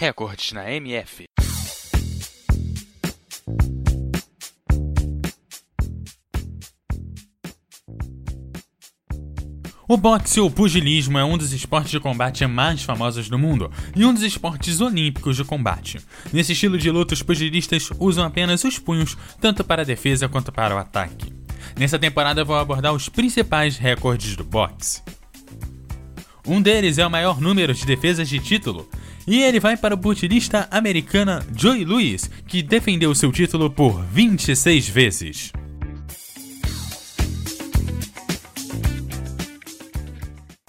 Recordes na MF. O boxe ou pugilismo é um dos esportes de combate mais famosos do mundo e um dos esportes olímpicos de combate. Nesse estilo de luta, os pugilistas usam apenas os punhos, tanto para a defesa quanto para o ataque. Nessa temporada, vou abordar os principais recordes do boxe. Um deles é o maior número de defesas de título, e ele vai para o pugilista americana Joy Lewis, que defendeu seu título por 26 vezes.